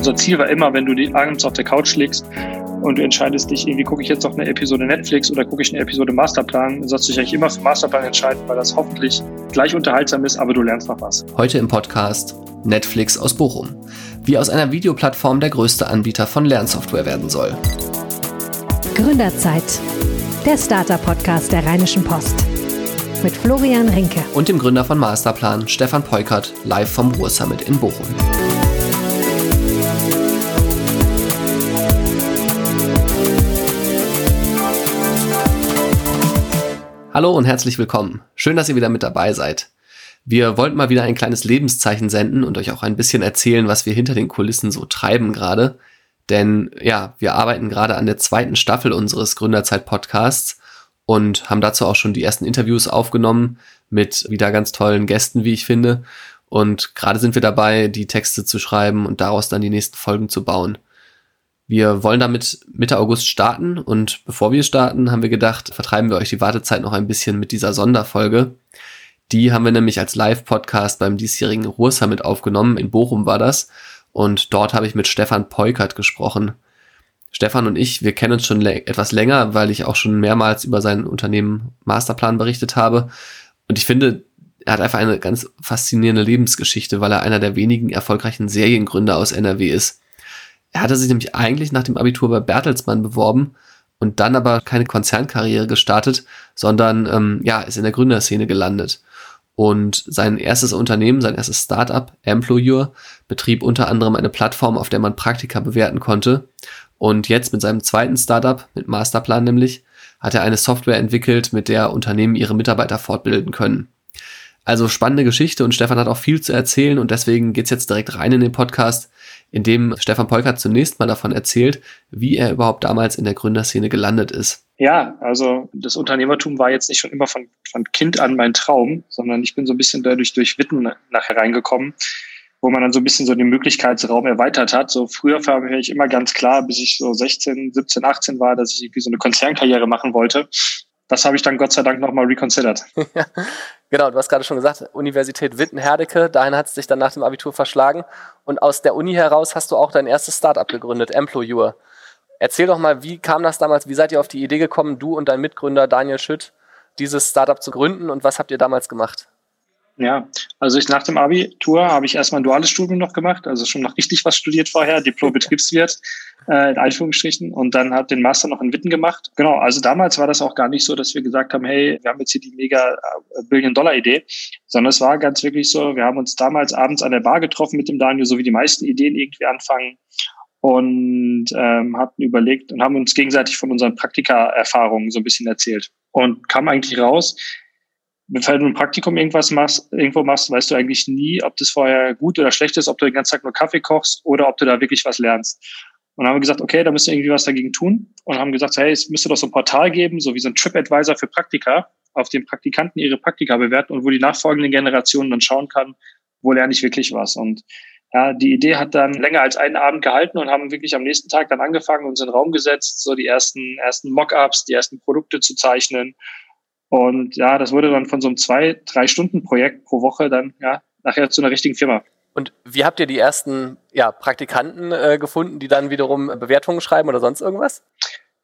unser Ziel war immer, wenn du die abends auf der Couch liegst und du entscheidest dich, irgendwie gucke ich jetzt noch eine Episode Netflix oder gucke ich eine Episode Masterplan, sollst du dich eigentlich immer für Masterplan entscheiden, weil das hoffentlich gleich unterhaltsam ist, aber du lernst noch was. Heute im Podcast Netflix aus Bochum. Wie aus einer Videoplattform der größte Anbieter von Lernsoftware werden soll. Gründerzeit. Der Starter-Podcast der Rheinischen Post. Mit Florian Rinke. Und dem Gründer von Masterplan, Stefan Peukert, live vom Ruhr-Summit in Bochum. Hallo und herzlich willkommen. Schön, dass ihr wieder mit dabei seid. Wir wollten mal wieder ein kleines Lebenszeichen senden und euch auch ein bisschen erzählen, was wir hinter den Kulissen so treiben gerade. Denn ja, wir arbeiten gerade an der zweiten Staffel unseres Gründerzeit-Podcasts und haben dazu auch schon die ersten Interviews aufgenommen mit wieder ganz tollen Gästen, wie ich finde. Und gerade sind wir dabei, die Texte zu schreiben und daraus dann die nächsten Folgen zu bauen. Wir wollen damit Mitte August starten und bevor wir starten, haben wir gedacht, vertreiben wir euch die Wartezeit noch ein bisschen mit dieser Sonderfolge. Die haben wir nämlich als Live-Podcast beim diesjährigen Ruhrsummit aufgenommen. In Bochum war das. Und dort habe ich mit Stefan Peukert gesprochen. Stefan und ich, wir kennen uns schon etwas länger, weil ich auch schon mehrmals über sein Unternehmen Masterplan berichtet habe. Und ich finde, er hat einfach eine ganz faszinierende Lebensgeschichte, weil er einer der wenigen erfolgreichen Seriengründer aus NRW ist. Er hatte sich nämlich eigentlich nach dem Abitur bei Bertelsmann beworben und dann aber keine Konzernkarriere gestartet, sondern ähm, ja, ist in der Gründerszene gelandet. Und sein erstes Unternehmen, sein erstes Startup, Employer, betrieb unter anderem eine Plattform, auf der man Praktika bewerten konnte. Und jetzt mit seinem zweiten Startup, mit Masterplan nämlich, hat er eine Software entwickelt, mit der Unternehmen ihre Mitarbeiter fortbilden können. Also spannende Geschichte und Stefan hat auch viel zu erzählen und deswegen geht's jetzt direkt rein in den Podcast in dem Stefan Polkert zunächst mal davon erzählt, wie er überhaupt damals in der Gründerszene gelandet ist. Ja, also das Unternehmertum war jetzt nicht schon immer von, von Kind an mein Traum, sondern ich bin so ein bisschen dadurch durch Witten nachher reingekommen, wo man dann so ein bisschen so den Möglichkeitsraum erweitert hat. So früher war mir ich immer ganz klar, bis ich so 16, 17, 18 war, dass ich irgendwie so eine Konzernkarriere machen wollte das habe ich dann Gott sei Dank nochmal reconsidered. genau, du hast gerade schon gesagt, Universität Witten-Herdecke, dahin hat es dich dann nach dem Abitur verschlagen. Und aus der Uni heraus hast du auch dein erstes Startup gegründet, Employer. Erzähl doch mal, wie kam das damals, wie seid ihr auf die Idee gekommen, du und dein Mitgründer Daniel Schütt, dieses Startup zu gründen und was habt ihr damals gemacht? Ja, also ich nach dem Abitur habe ich erstmal ein duales Studium noch gemacht, also schon noch richtig was studiert vorher, Diplom-Betriebswirt äh, in Einführungsstrichen und dann hat den Master noch in Witten gemacht. Genau, also damals war das auch gar nicht so, dass wir gesagt haben, hey, wir haben jetzt hier die mega äh, Billion-Dollar-Idee, sondern es war ganz wirklich so, wir haben uns damals abends an der Bar getroffen mit dem Daniel, so wie die meisten Ideen irgendwie anfangen und ähm, hatten überlegt und haben uns gegenseitig von unseren Praktika-Erfahrungen so ein bisschen erzählt und kam eigentlich raus, wenn du ein Praktikum irgendwas machst, irgendwo machst, weißt du eigentlich nie, ob das vorher gut oder schlecht ist, ob du den ganzen Tag nur Kaffee kochst oder ob du da wirklich was lernst. Und haben wir gesagt, okay, da müsst ihr irgendwie was dagegen tun. Und haben gesagt, hey, es müsste doch so ein Portal geben, so wie so ein TripAdvisor für Praktika, auf dem Praktikanten ihre Praktika bewerten und wo die nachfolgenden Generationen dann schauen kann, wo lerne ich wirklich was. Und ja, die Idee hat dann länger als einen Abend gehalten und haben wirklich am nächsten Tag dann angefangen, uns in den Raum gesetzt, so die ersten, ersten Mockups, die ersten Produkte zu zeichnen und ja, das wurde dann von so einem zwei, drei Stunden Projekt pro Woche dann ja nachher zu einer richtigen Firma. Und wie habt ihr die ersten ja, Praktikanten äh, gefunden, die dann wiederum Bewertungen schreiben oder sonst irgendwas?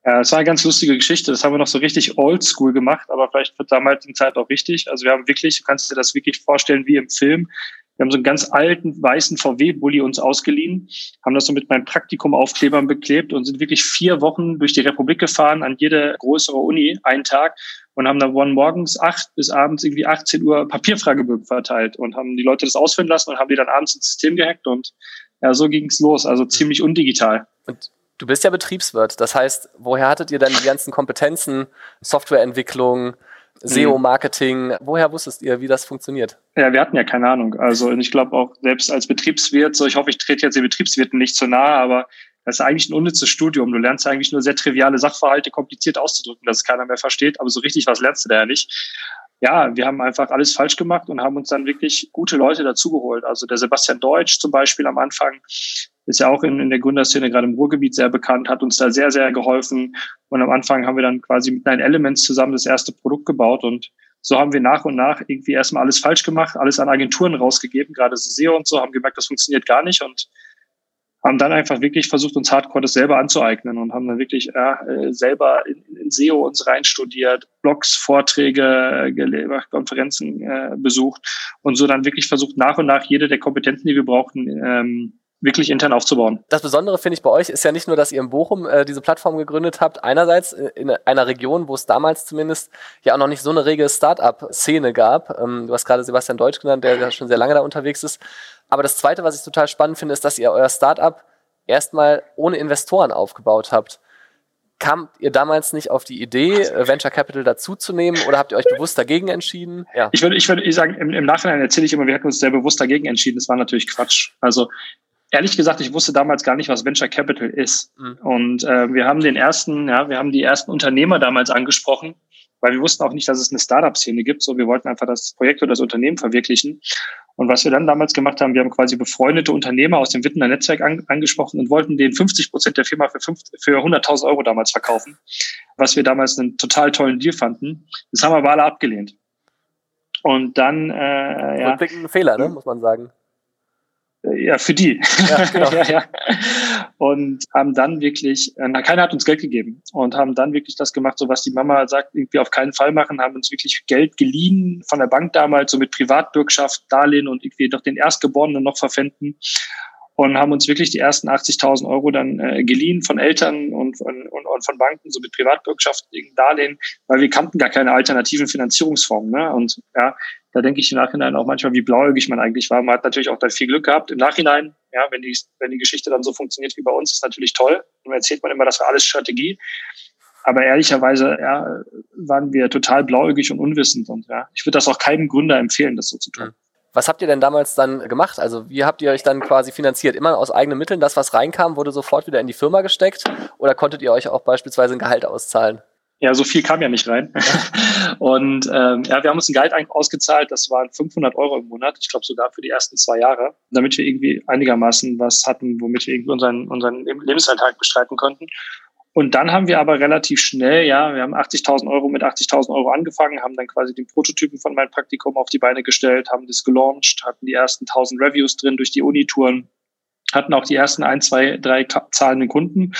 Ja, das war eine ganz lustige Geschichte. Das haben wir noch so richtig oldschool gemacht, aber vielleicht wird damals in Zeit auch wichtig. Also wir haben wirklich, du kannst dir das wirklich vorstellen wie im Film. Wir haben so einen ganz alten weißen VW-Bully uns ausgeliehen, haben das so mit meinem Praktikum Aufklebern beklebt und sind wirklich vier Wochen durch die Republik gefahren an jede größere Uni, einen Tag und haben dann von morgens acht bis abends irgendwie 18 Uhr Papierfragebögen verteilt und haben die Leute das ausfüllen lassen und haben die dann abends ins System gehackt und ja, so ging's los, also ziemlich undigital. Und du bist ja Betriebswirt, das heißt, woher hattet ihr dann die ganzen Kompetenzen, Softwareentwicklung, SEO-Marketing. Woher wusstest ihr, wie das funktioniert? Ja, wir hatten ja keine Ahnung. Also ich glaube auch selbst als Betriebswirt, so ich hoffe, ich trete jetzt den Betriebswirten nicht zu nahe, aber das ist eigentlich ein unnützes Studium. Du lernst eigentlich nur sehr triviale Sachverhalte kompliziert auszudrücken, dass es keiner mehr versteht, aber so richtig was lernst du da ja nicht. Ja, wir haben einfach alles falsch gemacht und haben uns dann wirklich gute Leute dazugeholt. Also der Sebastian Deutsch zum Beispiel am Anfang, ist ja auch in, in der Gründerszene gerade im Ruhrgebiet sehr bekannt, hat uns da sehr, sehr geholfen. Und am Anfang haben wir dann quasi mit Nine Elements zusammen das erste Produkt gebaut und so haben wir nach und nach irgendwie erstmal alles falsch gemacht, alles an Agenturen rausgegeben, gerade so SEO und so, haben gemerkt, das funktioniert gar nicht und haben dann einfach wirklich versucht, uns Hardcore das selber anzueignen und haben dann wirklich äh, selber in, in SEO uns reinstudiert, Blogs, Vorträge, äh, Konferenzen äh, besucht und so dann wirklich versucht, nach und nach jede der Kompetenzen, die wir brauchten, ähm, wirklich intern aufzubauen. Das Besondere finde ich bei euch ist ja nicht nur, dass ihr in Bochum äh, diese Plattform gegründet habt, einerseits äh, in einer Region, wo es damals zumindest ja auch noch nicht so eine rege Start-up-Szene gab. Ähm, du hast gerade Sebastian Deutsch genannt, der ja schon sehr lange da unterwegs ist. Aber das Zweite, was ich total spannend finde, ist, dass ihr euer Start-up erstmal ohne Investoren aufgebaut habt. Kamt ihr damals nicht auf die Idee, äh, Venture Capital dazuzunehmen oder habt ihr euch bewusst dagegen entschieden? Ja. Ich würde ich würde sagen, im, im Nachhinein erzähle ich immer, wir hätten uns sehr bewusst dagegen entschieden. Das war natürlich Quatsch. Also ehrlich gesagt, ich wusste damals gar nicht, was Venture Capital ist. Mhm. Und äh, wir haben den ersten, ja, wir haben die ersten Unternehmer damals angesprochen, weil wir wussten auch nicht, dass es eine Startup-Szene gibt. So, wir wollten einfach das Projekt oder das Unternehmen verwirklichen. Und was wir dann damals gemacht haben, wir haben quasi befreundete Unternehmer aus dem Wittener Netzwerk an, angesprochen und wollten den 50 Prozent der Firma für, für 100.000 Euro damals verkaufen, was wir damals einen total tollen Deal fanden. Das haben aber alle abgelehnt. Und dann, äh, ja. Ein Fehler, ne, muss man sagen. Ja, für die. Ja, genau. ja, ja. Und haben dann wirklich, na, keiner hat uns Geld gegeben und haben dann wirklich das gemacht, so was die Mama sagt, irgendwie auf keinen Fall machen, haben uns wirklich Geld geliehen von der Bank damals, so mit Privatbürgschaft, Darlehen und irgendwie doch den Erstgeborenen noch verpfänden und haben uns wirklich die ersten 80.000 Euro dann äh, geliehen von Eltern und, und, und von Banken, so mit privatwirtschaftlichen Darlehen, weil wir kannten gar keine alternativen Finanzierungsformen. Ne? Und ja, da denke ich im Nachhinein auch manchmal, wie blauäugig man eigentlich war. Man hat natürlich auch dann viel Glück gehabt. Im Nachhinein, ja, wenn die, wenn die Geschichte dann so funktioniert wie bei uns, ist natürlich toll. Und erzählt man immer, das war alles Strategie. Aber ehrlicherweise ja, waren wir total blauäugig und unwissend. Und ja, ich würde das auch keinem Gründer empfehlen, das so zu tun. Was habt ihr denn damals dann gemacht? Also wie habt ihr euch dann quasi finanziert? Immer aus eigenen Mitteln? Das, was reinkam, wurde sofort wieder in die Firma gesteckt? Oder konntet ihr euch auch beispielsweise ein Gehalt auszahlen? Ja, so viel kam ja nicht rein. und ähm, ja, wir haben uns ein Gehalt ausgezahlt, das waren 500 Euro im Monat, ich glaube sogar für die ersten zwei Jahre, damit wir irgendwie einigermaßen was hatten, womit wir irgendwie unseren, unseren Lebensalltag bestreiten konnten. Und dann haben wir aber relativ schnell, ja, wir haben 80.000 Euro mit 80.000 Euro angefangen, haben dann quasi den Prototypen von meinem Praktikum auf die Beine gestellt, haben das gelauncht, hatten die ersten 1000 Reviews drin durch die Unitouren, hatten auch die ersten ein, zwei, drei zahlenden Kunden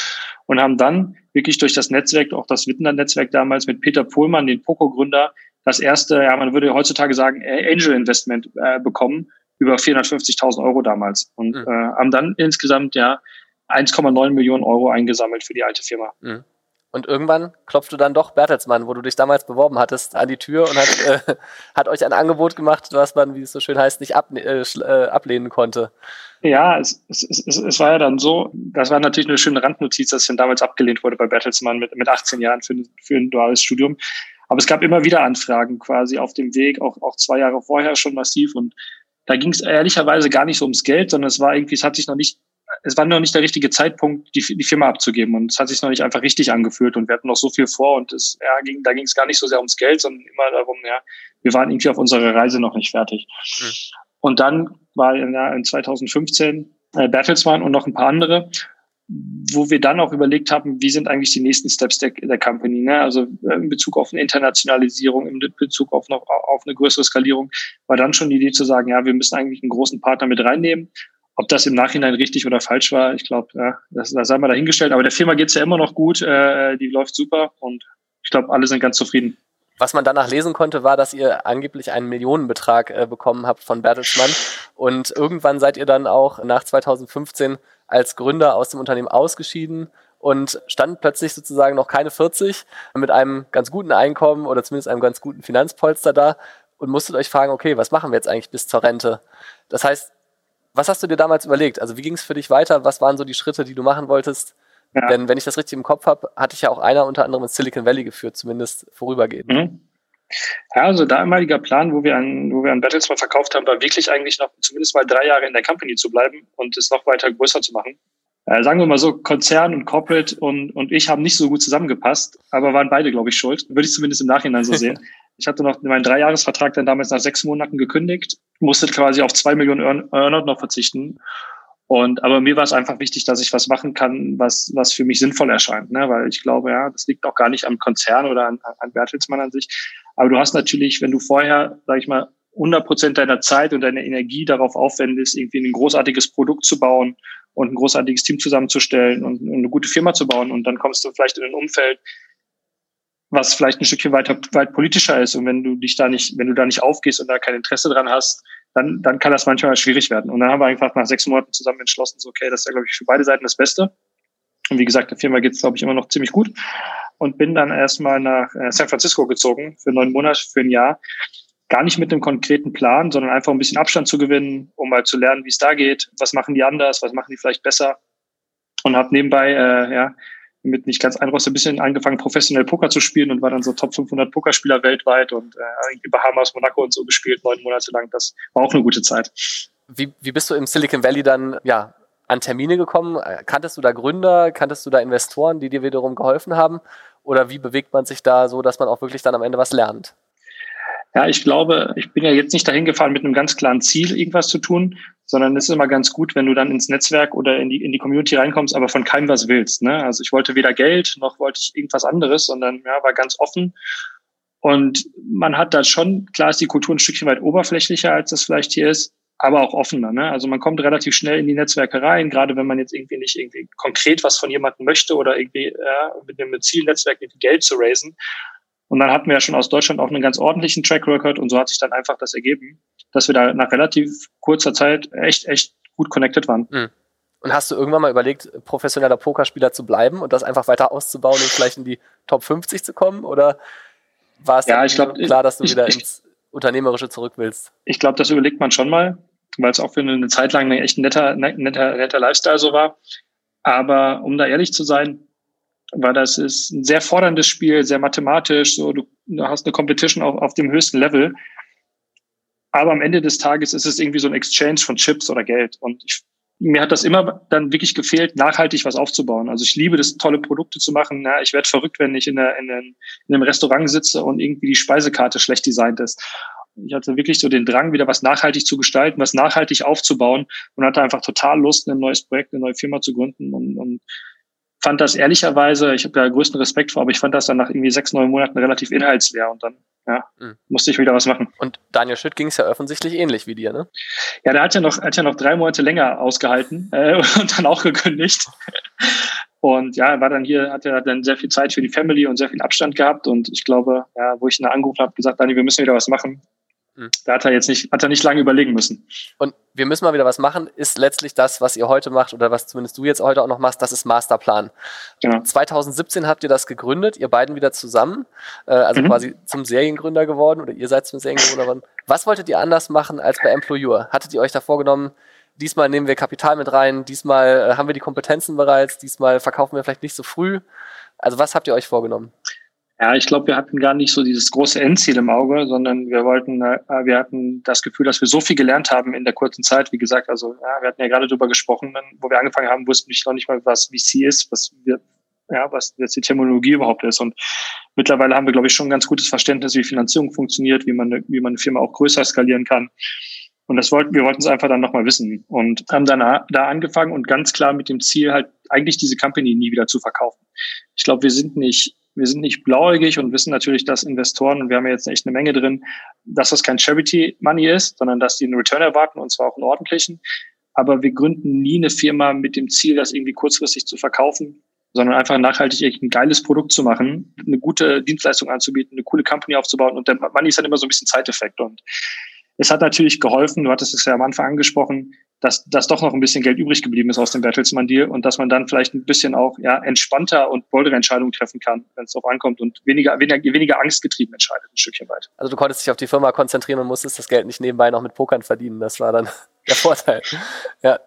und haben dann wirklich durch das Netzwerk, auch das Wittener Netzwerk damals mit Peter Pohlmann, den Poco-Gründer, das erste, ja, man würde heutzutage sagen, Angel Investment äh, bekommen über 450.000 Euro damals und mhm. äh, haben dann insgesamt ja 1,9 Millionen Euro eingesammelt für die alte Firma. Mhm. Und irgendwann klopfte dann doch Bertelsmann, wo du dich damals beworben hattest, an die Tür und hat, äh, hat euch ein Angebot gemacht, was man, wie es so schön heißt, nicht ab, äh, äh, ablehnen konnte. Ja, es, es, es, es war ja dann so, das war natürlich eine schöne Randnotiz, dass dann damals abgelehnt wurde bei Bertelsmann mit, mit 18 Jahren für, für ein duales Studium. Aber es gab immer wieder Anfragen quasi auf dem Weg, auch, auch zwei Jahre vorher schon massiv. Und da ging es ehrlicherweise gar nicht so ums Geld, sondern es war irgendwie, es hat sich noch nicht es war noch nicht der richtige Zeitpunkt, die, die Firma abzugeben. Und es hat sich noch nicht einfach richtig angefühlt. Und wir hatten noch so viel vor. Und es, ja, ging, da ging es gar nicht so sehr ums Geld, sondern immer darum, ja, wir waren irgendwie auf unserer Reise noch nicht fertig. Mhm. Und dann war in, ja, in 2015 äh, Bertelsmann und noch ein paar andere, wo wir dann auch überlegt haben, wie sind eigentlich die nächsten Steps der, der Company. Ne? Also äh, in Bezug auf eine Internationalisierung, in Bezug auf noch auf eine größere Skalierung, war dann schon die Idee zu sagen, ja, wir müssen eigentlich einen großen Partner mit reinnehmen ob das im Nachhinein richtig oder falsch war, ich glaube, ja, das, das sei mal dahingestellt. Aber der Firma geht's ja immer noch gut, äh, die läuft super und ich glaube, alle sind ganz zufrieden. Was man danach lesen konnte, war, dass ihr angeblich einen Millionenbetrag äh, bekommen habt von Bertelsmann. Und irgendwann seid ihr dann auch nach 2015 als Gründer aus dem Unternehmen ausgeschieden und stand plötzlich sozusagen noch keine 40 mit einem ganz guten Einkommen oder zumindest einem ganz guten Finanzpolster da und musstet euch fragen, okay, was machen wir jetzt eigentlich bis zur Rente? Das heißt, was hast du dir damals überlegt? Also wie ging es für dich weiter? Was waren so die Schritte, die du machen wolltest? Ja. Denn wenn ich das richtig im Kopf habe, hatte ich ja auch einer unter anderem in Silicon Valley geführt, zumindest vorübergehend. Mhm. Ja, also damaliger Plan, wo wir an, wo wir an Battlesman verkauft haben, war wirklich eigentlich noch zumindest mal drei Jahre in der Company zu bleiben und es noch weiter größer zu machen. Äh, sagen wir mal so, Konzern und Corporate und, und ich haben nicht so gut zusammengepasst, aber waren beide, glaube ich, schuld. Würde ich zumindest im Nachhinein so sehen. Ich hatte noch meinen Dreijahresvertrag dann damals nach sechs Monaten gekündigt, musste quasi auf zwei Millionen Earnout noch verzichten. Und aber mir war es einfach wichtig, dass ich was machen kann, was was für mich sinnvoll erscheint, ne? Weil ich glaube, ja, das liegt auch gar nicht am Konzern oder an, an Bertelsmann an sich. Aber du hast natürlich, wenn du vorher, sag ich mal, 100 Prozent deiner Zeit und deiner Energie darauf aufwendest, irgendwie ein großartiges Produkt zu bauen und ein großartiges Team zusammenzustellen und eine gute Firma zu bauen. Und dann kommst du vielleicht in ein Umfeld, was vielleicht ein Stückchen weiter weit politischer ist. Und wenn du dich da nicht, wenn du da nicht aufgehst und da kein Interesse dran hast, dann, dann kann das manchmal schwierig werden. Und dann haben wir einfach nach sechs Monaten zusammen entschlossen, so, okay, das ist ja, glaube ich, für beide Seiten das Beste. Und wie gesagt, der Firma geht es, glaube ich, immer noch ziemlich gut. Und bin dann erstmal nach äh, San Francisco gezogen für neun Monate, für ein Jahr. Gar nicht mit einem konkreten Plan, sondern einfach ein bisschen Abstand zu gewinnen, um mal zu lernen, wie es da geht. Was machen die anders? Was machen die vielleicht besser? Und habe nebenbei, äh, ja, mit nicht ganz einfach so ein bisschen angefangen, professionell Poker zu spielen und war dann so Top 500 Pokerspieler weltweit und äh, Bahamas, Monaco und so gespielt, neun Monate lang. Das war auch eine gute Zeit. Wie, wie bist du im Silicon Valley dann, ja, an Termine gekommen? Kanntest du da Gründer? Kanntest du da Investoren, die dir wiederum geholfen haben? Oder wie bewegt man sich da so, dass man auch wirklich dann am Ende was lernt? Ja, ich glaube, ich bin ja jetzt nicht dahin gefahren mit einem ganz klaren Ziel, irgendwas zu tun, sondern es ist immer ganz gut, wenn du dann ins Netzwerk oder in die, in die Community reinkommst, aber von keinem was willst. Ne? Also ich wollte weder Geld noch wollte ich irgendwas anderes, sondern ja, war ganz offen. Und man hat da schon, klar ist die Kultur ein Stückchen weit oberflächlicher, als das vielleicht hier ist, aber auch offener. Ne? Also man kommt relativ schnell in die Netzwerke rein, gerade wenn man jetzt irgendwie nicht irgendwie konkret was von jemandem möchte oder irgendwie ja, mit einem Zielnetzwerk irgendwie Geld zu raisen. Und dann hatten wir ja schon aus Deutschland auch einen ganz ordentlichen Track Record und so hat sich dann einfach das ergeben, dass wir da nach relativ kurzer Zeit echt, echt gut connected waren. Mhm. Und hast du irgendwann mal überlegt, professioneller Pokerspieler zu bleiben und das einfach weiter auszubauen und vielleicht in die Top 50 zu kommen? Oder war es ja, ich glaub, klar, dass du ich, wieder ins Unternehmerische zurück willst? Ich glaube, das überlegt man schon mal, weil es auch für eine Zeit lang ein echt netter, netter, netter Lifestyle so war. Aber um da ehrlich zu sein, war das ist ein sehr forderndes Spiel, sehr mathematisch, so du, hast eine Competition auf, auf dem höchsten Level. Aber am Ende des Tages ist es irgendwie so ein Exchange von Chips oder Geld. Und ich, mir hat das immer dann wirklich gefehlt, nachhaltig was aufzubauen. Also ich liebe das, tolle Produkte zu machen. Ja, ich werde verrückt, wenn ich in, der, in, in einem Restaurant sitze und irgendwie die Speisekarte schlecht designt ist. Ich hatte wirklich so den Drang, wieder was nachhaltig zu gestalten, was nachhaltig aufzubauen und hatte einfach total Lust, ein neues Projekt, eine neue Firma zu gründen und, und fand das ehrlicherweise, ich habe da größten Respekt vor, aber ich fand das dann nach irgendwie sechs, neun Monaten relativ inhaltsleer und dann ja, mhm. musste ich wieder was machen. Und Daniel Schütt ging es ja offensichtlich ähnlich wie dir, ne? Ja, der hat ja noch, hat ja noch drei Monate länger ausgehalten äh, und dann auch gekündigt. Und ja, er war dann hier, hat er dann sehr viel Zeit für die Family und sehr viel Abstand gehabt. Und ich glaube, ja, wo ich ihn angerufen habe, gesagt, Daniel, wir müssen wieder was machen. Mhm. Da hat er jetzt nicht, hat er nicht lange überlegen müssen. Und wir müssen mal wieder was machen, ist letztlich das, was ihr heute macht oder was zumindest du jetzt heute auch noch machst, das ist Masterplan. Genau. 2017 habt ihr das gegründet, ihr beiden wieder zusammen, äh, also mhm. quasi zum Seriengründer geworden oder ihr seid zum Seriengründer geworden. Was wolltet ihr anders machen als bei Employer? Hattet ihr euch da vorgenommen, diesmal nehmen wir Kapital mit rein, diesmal äh, haben wir die Kompetenzen bereits, diesmal verkaufen wir vielleicht nicht so früh? Also was habt ihr euch vorgenommen? Ja, ich glaube, wir hatten gar nicht so dieses große Endziel im Auge, sondern wir wollten, äh, wir hatten das Gefühl, dass wir so viel gelernt haben in der kurzen Zeit. Wie gesagt, also ja, wir hatten ja gerade darüber gesprochen, wo wir angefangen haben, wussten wir noch nicht mal, was VC ist, was wir, ja, was jetzt die Terminologie überhaupt ist. Und mittlerweile haben wir, glaube ich, schon ein ganz gutes Verständnis, wie Finanzierung funktioniert, wie man, wie man eine Firma auch größer skalieren kann. Und das wollten, wir wollten es einfach dann nochmal wissen und haben dann da angefangen und ganz klar mit dem Ziel halt eigentlich diese Company nie wieder zu verkaufen. Ich glaube, wir sind nicht wir sind nicht blauäugig und wissen natürlich, dass Investoren, und wir haben ja jetzt echt eine Menge drin, dass das kein Charity Money ist, sondern dass die einen Return erwarten und zwar auch einen ordentlichen. Aber wir gründen nie eine Firma mit dem Ziel, das irgendwie kurzfristig zu verkaufen, sondern einfach nachhaltig ein geiles Produkt zu machen, eine gute Dienstleistung anzubieten, eine coole Company aufzubauen. Und der Money ist dann immer so ein bisschen Zeiteffekt. Und es hat natürlich geholfen, du hattest es ja am Anfang angesprochen, dass, dass doch noch ein bisschen Geld übrig geblieben ist aus dem Bertelsmann Deal und dass man dann vielleicht ein bisschen auch ja, entspannter und boldere Entscheidungen treffen kann, wenn es darauf ankommt und weniger, weniger, weniger angstgetrieben entscheidet, ein Stückchen weit. Also du konntest dich auf die Firma konzentrieren und musstest das Geld nicht nebenbei noch mit Pokern verdienen. Das war dann der Vorteil. Ja.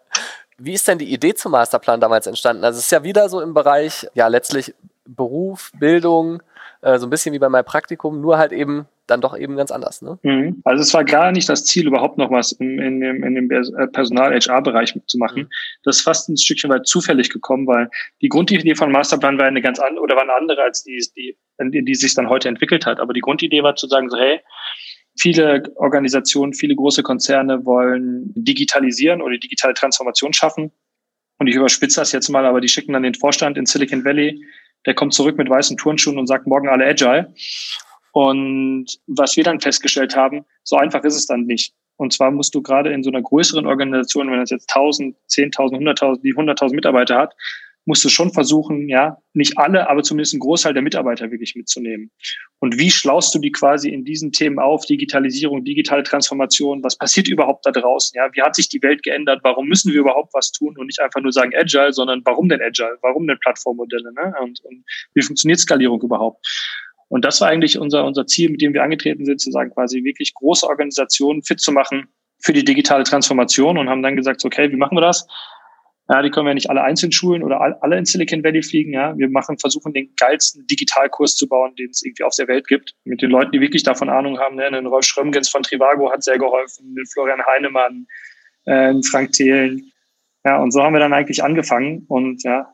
Wie ist denn die Idee zum Masterplan damals entstanden? Also es ist ja wieder so im Bereich, ja, letztlich Beruf, Bildung, äh, so ein bisschen wie bei meinem Praktikum, nur halt eben dann doch eben ganz anders. Ne? Mhm. Also es war gar nicht das Ziel, überhaupt noch was in, in dem, in dem äh, Personal-HR-Bereich zu machen. Mhm. Das ist fast ein Stückchen weit zufällig gekommen, weil die Grundidee von Masterplan war eine ganz andere oder war eine andere als die, die, die, die sich dann heute entwickelt hat. Aber die Grundidee war zu sagen, so hey, viele Organisationen, viele große Konzerne wollen digitalisieren oder digitale Transformation schaffen. Und ich überspitze das jetzt mal, aber die schicken dann den Vorstand in Silicon Valley, der kommt zurück mit weißen Turnschuhen und sagt morgen alle Agile. Und was wir dann festgestellt haben, so einfach ist es dann nicht. Und zwar musst du gerade in so einer größeren Organisation, wenn das jetzt 1000, 10.000, 100.000, die 100.000 Mitarbeiter hat, musst du schon versuchen, ja, nicht alle, aber zumindest einen Großteil der Mitarbeiter wirklich mitzunehmen. Und wie schlaust du die quasi in diesen Themen auf? Digitalisierung, digitale Transformation, was passiert überhaupt da draußen? Ja, wie hat sich die Welt geändert? Warum müssen wir überhaupt was tun und nicht einfach nur sagen Agile, sondern warum denn Agile? Warum denn Plattformmodelle? Ne? Und, und wie funktioniert Skalierung überhaupt? Und das war eigentlich unser, unser Ziel, mit dem wir angetreten sind, zu sagen, quasi wirklich große Organisationen fit zu machen für die digitale Transformation und haben dann gesagt, okay, wie machen wir das? Ja, die können wir nicht alle einzeln schulen oder alle in Silicon Valley fliegen. Ja, wir machen, versuchen den geilsten Digitalkurs zu bauen, den es irgendwie auf der Welt gibt. Mit den Leuten, die wirklich davon Ahnung haben. Ne? Den Rolf Schrömgens von Trivago hat sehr geholfen, den Florian Heinemann, äh, Frank Thelen. Ja, und so haben wir dann eigentlich angefangen und ja,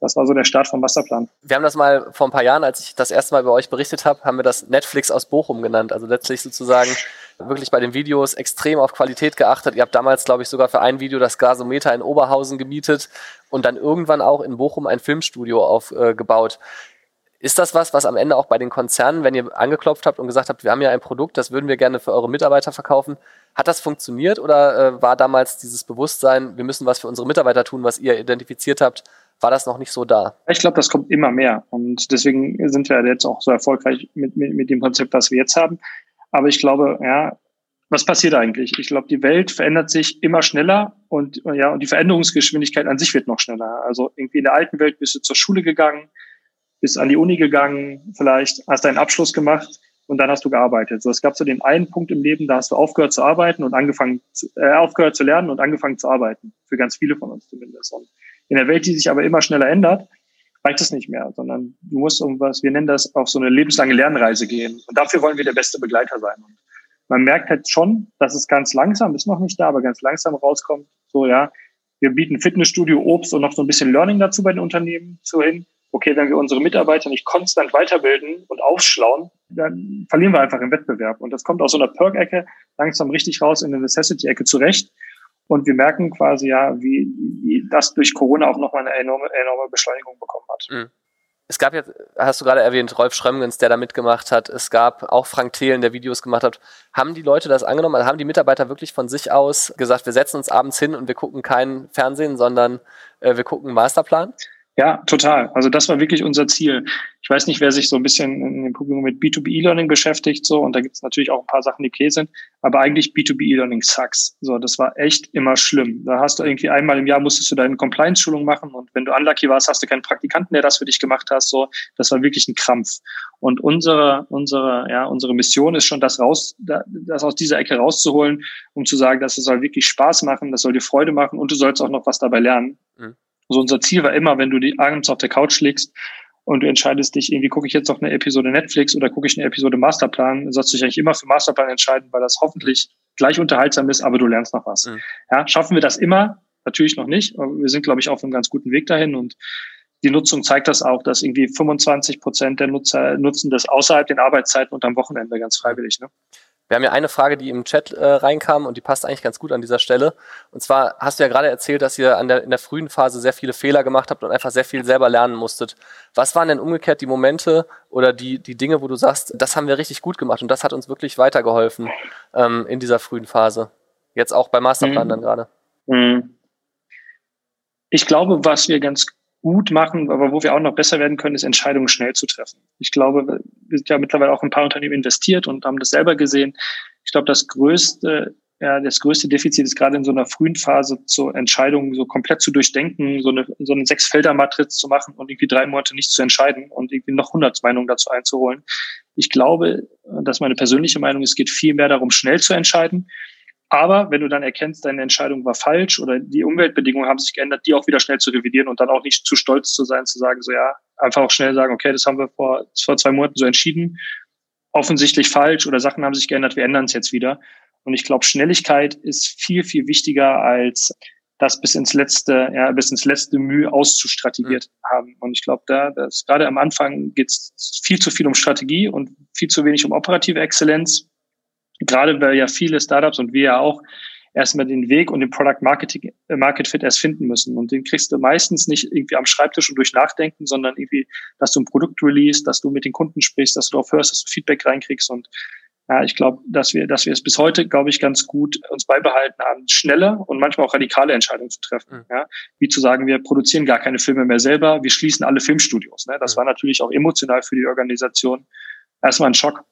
das war so der Start vom Masterplan. Wir haben das mal vor ein paar Jahren, als ich das erste Mal bei euch berichtet habe, haben wir das Netflix aus Bochum genannt. Also letztlich sozusagen wirklich bei den Videos extrem auf Qualität geachtet. Ihr habt damals, glaube ich, sogar für ein Video das Gasometer in Oberhausen gemietet und dann irgendwann auch in Bochum ein Filmstudio aufgebaut. Äh, ist das was, was am Ende auch bei den Konzernen, wenn ihr angeklopft habt und gesagt habt, wir haben ja ein Produkt, das würden wir gerne für eure Mitarbeiter verkaufen, hat das funktioniert oder äh, war damals dieses Bewusstsein, wir müssen was für unsere Mitarbeiter tun, was ihr identifiziert habt, war das noch nicht so da? Ich glaube, das kommt immer mehr und deswegen sind wir jetzt auch so erfolgreich mit, mit, mit dem Konzept, was wir jetzt haben. Aber ich glaube, ja, was passiert eigentlich? Ich glaube, die Welt verändert sich immer schneller und ja, und die Veränderungsgeschwindigkeit an sich wird noch schneller. Also irgendwie in der alten Welt bist du zur Schule gegangen, bist an die Uni gegangen, vielleicht hast deinen Abschluss gemacht und dann hast du gearbeitet. So, es gab so den einen Punkt im Leben, da hast du aufgehört zu arbeiten und angefangen, äh, aufgehört zu lernen und angefangen zu arbeiten. Für ganz viele von uns zumindest. Und in der Welt, die sich aber immer schneller ändert, reicht es nicht mehr, sondern du musst um was, wir nennen das auf so eine lebenslange Lernreise gehen. Und dafür wollen wir der beste Begleiter sein. Und man merkt halt schon, dass es ganz langsam, ist noch nicht da, aber ganz langsam rauskommt. So, ja, wir bieten Fitnessstudio, Obst und noch so ein bisschen Learning dazu bei den Unternehmen zu hin. Okay, wenn wir unsere Mitarbeiter nicht konstant weiterbilden und aufschlauen, dann verlieren wir einfach im Wettbewerb. Und das kommt aus so einer Perk-Ecke langsam richtig raus in eine Necessity-Ecke zurecht. Und wir merken quasi ja, wie, wie das durch Corona auch nochmal eine enorme, enorme Beschleunigung bekommen hat. Mhm. Es gab jetzt, hast du gerade erwähnt, Rolf Schrömgens, der da mitgemacht hat. Es gab auch Frank Thelen, der Videos gemacht hat. Haben die Leute das angenommen? Also haben die Mitarbeiter wirklich von sich aus gesagt, wir setzen uns abends hin und wir gucken kein Fernsehen, sondern äh, wir gucken Masterplan? Ja, total. Also das war wirklich unser Ziel. Ich weiß nicht, wer sich so ein bisschen in dem Publikum mit B2B-E-Learning beschäftigt, so, und da gibt es natürlich auch ein paar Sachen, die okay sind, aber eigentlich B2B-E-Learning sucks. So, das war echt immer schlimm. Da hast du irgendwie einmal im Jahr musstest du deine Compliance-Schulung machen und wenn du unlucky warst, hast du keinen Praktikanten, der das für dich gemacht hast. So, das war wirklich ein Krampf. Und unsere, unsere, ja, unsere Mission ist schon, das raus, das aus dieser Ecke rauszuholen, um zu sagen, dass es soll wirklich Spaß machen, das soll dir Freude machen und du sollst auch noch was dabei lernen. Mhm. Also unser Ziel war immer, wenn du die abends auf der Couch legst und du entscheidest dich, irgendwie gucke ich jetzt noch eine Episode Netflix oder gucke ich eine Episode Masterplan, sollst du dich eigentlich immer für Masterplan entscheiden, weil das hoffentlich gleich unterhaltsam ist, aber du lernst noch was. Mhm. Ja, schaffen wir das immer? Natürlich noch nicht, aber wir sind, glaube ich, auf einem ganz guten Weg dahin und die Nutzung zeigt das auch, dass irgendwie 25 Prozent der Nutzer nutzen das außerhalb den Arbeitszeiten und am Wochenende ganz freiwillig. Ne? Wir haben ja eine Frage, die im Chat äh, reinkam und die passt eigentlich ganz gut an dieser Stelle. Und zwar hast du ja gerade erzählt, dass ihr an der, in der frühen Phase sehr viele Fehler gemacht habt und einfach sehr viel selber lernen musstet. Was waren denn umgekehrt die Momente oder die, die Dinge, wo du sagst, das haben wir richtig gut gemacht und das hat uns wirklich weitergeholfen ähm, in dieser frühen Phase? Jetzt auch beim Masterplan mhm. dann gerade. Mhm. Ich glaube, was wir ganz gut machen, aber wo wir auch noch besser werden können, ist Entscheidungen schnell zu treffen. Ich glaube, wir sind ja mittlerweile auch ein paar Unternehmen investiert und haben das selber gesehen. Ich glaube, das größte, ja, das größte Defizit ist gerade in so einer frühen Phase zur Entscheidung so komplett zu durchdenken, so eine, so eine Sechsfelder-Matriz zu machen und irgendwie drei Monate nicht zu entscheiden und irgendwie noch hundert Meinungen dazu einzuholen. Ich glaube, dass meine persönliche Meinung es geht viel mehr darum, schnell zu entscheiden aber wenn du dann erkennst, deine Entscheidung war falsch oder die Umweltbedingungen haben sich geändert, die auch wieder schnell zu revidieren und dann auch nicht zu stolz zu sein, zu sagen, so ja, einfach auch schnell sagen, okay, das haben wir vor, vor zwei Monaten so entschieden, offensichtlich falsch oder Sachen haben sich geändert, wir ändern es jetzt wieder. Und ich glaube, Schnelligkeit ist viel, viel wichtiger als das bis ins letzte, ja, bis ins letzte Mühe auszustrategiert mhm. haben. Und ich glaube, da, das gerade am Anfang geht es viel zu viel um Strategie und viel zu wenig um operative Exzellenz gerade weil ja viele Startups und wir ja auch erstmal den Weg und den Product Marketing, äh, Market Fit erst finden müssen. Und den kriegst du meistens nicht irgendwie am Schreibtisch und durch Nachdenken, sondern irgendwie, dass du ein Produkt release, dass du mit den Kunden sprichst, dass du darauf hörst, dass du Feedback reinkriegst. Und ja, ich glaube, dass wir, dass wir es bis heute, glaube ich, ganz gut uns beibehalten haben, schnelle und manchmal auch radikale Entscheidungen zu treffen. Mhm. Ja, wie zu sagen, wir produzieren gar keine Filme mehr selber, wir schließen alle Filmstudios. Ne? Das mhm. war natürlich auch emotional für die Organisation erstmal ein Schock.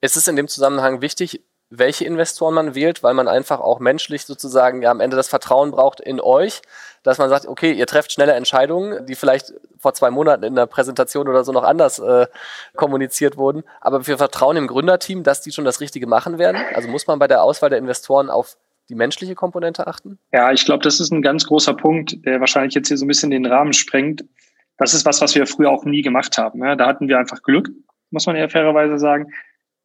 Es ist in dem Zusammenhang wichtig, welche Investoren man wählt, weil man einfach auch menschlich sozusagen ja am Ende das Vertrauen braucht in euch, dass man sagt, okay, ihr trefft schnelle Entscheidungen, die vielleicht vor zwei Monaten in der Präsentation oder so noch anders äh, kommuniziert wurden, aber wir vertrauen im Gründerteam, dass die schon das Richtige machen werden. Also muss man bei der Auswahl der Investoren auf die menschliche Komponente achten? Ja, ich glaube, das ist ein ganz großer Punkt, der wahrscheinlich jetzt hier so ein bisschen den Rahmen sprengt. Das ist was, was wir früher auch nie gemacht haben. Ne? Da hatten wir einfach Glück, muss man ja fairerweise sagen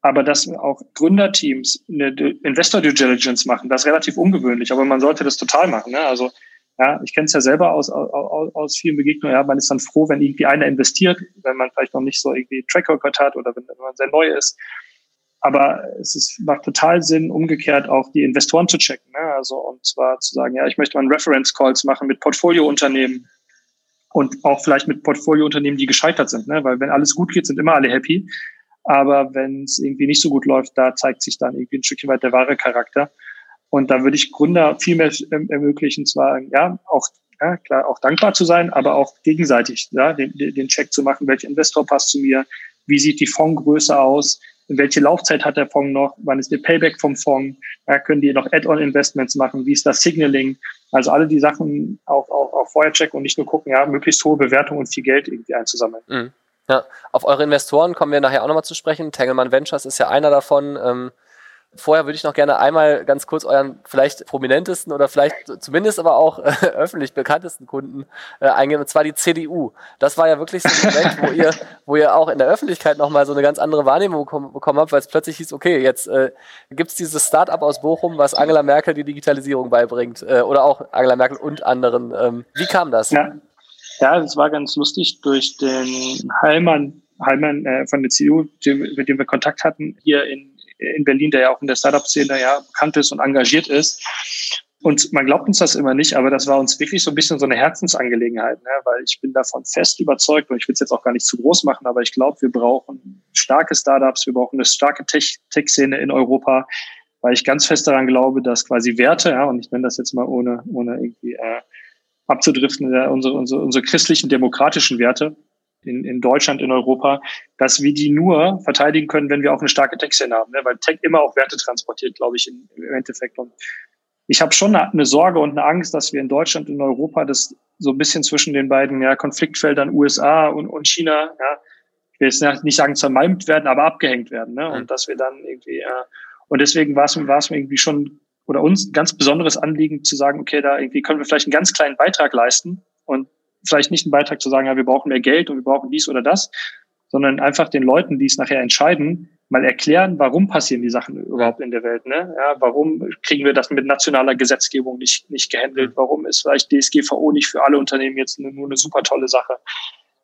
aber dass auch Gründerteams eine Investor Due Diligence machen, das ist relativ ungewöhnlich, aber man sollte das total machen. Ne? Also ja, ich kenne es ja selber aus, aus, aus vielen Begegnungen. Ja, man ist dann froh, wenn irgendwie einer investiert, wenn man vielleicht noch nicht so irgendwie Track Record hat oder wenn, wenn man sehr neu ist. Aber es ist, macht total Sinn, umgekehrt auch die Investoren zu checken. Ne? Also und zwar zu sagen, ja, ich möchte mal Reference Calls machen mit Portfoliounternehmen und auch vielleicht mit Portfoliounternehmen, die gescheitert sind. Ne? Weil wenn alles gut geht, sind immer alle happy. Aber wenn es irgendwie nicht so gut läuft, da zeigt sich dann irgendwie ein Stückchen weit der wahre Charakter. Und da würde ich Gründer viel mehr ähm, ermöglichen, zwar ja auch ja, klar auch dankbar zu sein, aber auch gegenseitig ja, den, den Check zu machen, welcher Investor passt zu mir, wie sieht die Fondsgröße aus, welche Laufzeit hat der Fonds noch, wann ist der Payback vom Fonds, ja, können die noch Add-on-Investments machen, wie ist das Signaling, also alle die Sachen auch, auch, auch vorher checken und nicht nur gucken, ja, möglichst hohe Bewertung und viel Geld irgendwie einzusammeln. Mhm. Ja, auf eure Investoren kommen wir nachher auch nochmal zu sprechen. Tengelmann Ventures ist ja einer davon. Ähm, vorher würde ich noch gerne einmal ganz kurz euren vielleicht prominentesten oder vielleicht zumindest aber auch äh, öffentlich bekanntesten Kunden äh, eingehen, und zwar die CDU. Das war ja wirklich so ein Moment, wo ihr, wo ihr auch in der Öffentlichkeit nochmal so eine ganz andere Wahrnehmung bekommen, habt, weil es plötzlich hieß, okay, jetzt äh, gibt es dieses Start-up aus Bochum, was Angela Merkel die Digitalisierung beibringt äh, oder auch Angela Merkel und anderen. Ähm, wie kam das? Ja. Ja, das war ganz lustig durch den Heilmann, Heilmann äh, von der CDU, mit dem wir Kontakt hatten, hier in, in Berlin, der ja auch in der Startup-Szene ja bekannt ist und engagiert ist. Und man glaubt uns das immer nicht, aber das war uns wirklich so ein bisschen so eine Herzensangelegenheit, ne? weil ich bin davon fest überzeugt und ich will es jetzt auch gar nicht zu groß machen, aber ich glaube, wir brauchen starke Startups, wir brauchen eine starke Tech-Szene in Europa, weil ich ganz fest daran glaube, dass quasi Werte, ja, und ich nenne das jetzt mal ohne, ohne irgendwie äh, abzudriften, ja, unsere, unsere, unsere christlichen demokratischen Werte in, in Deutschland, in Europa, dass wir die nur verteidigen können, wenn wir auch eine starke Tech-Szene haben, ne? weil Tech immer auch Werte transportiert, glaube ich, im Endeffekt. Und ich habe schon eine Sorge und eine Angst, dass wir in Deutschland und Europa das so ein bisschen zwischen den beiden ja, Konfliktfeldern USA und, und China, ja, ich will jetzt nicht sagen zermalmt werden, aber abgehängt werden. Ne? Und dass wir dann irgendwie, ja, und deswegen war es war es mir irgendwie schon oder uns ein ganz besonderes Anliegen zu sagen, okay, da irgendwie können wir vielleicht einen ganz kleinen Beitrag leisten und vielleicht nicht einen Beitrag zu sagen, ja, wir brauchen mehr Geld und wir brauchen dies oder das, sondern einfach den Leuten, die es nachher entscheiden, mal erklären, warum passieren die Sachen überhaupt in der Welt, ne? Ja, warum kriegen wir das mit nationaler Gesetzgebung nicht, nicht gehandelt? Warum ist vielleicht DSGVO nicht für alle Unternehmen jetzt nur eine super tolle Sache?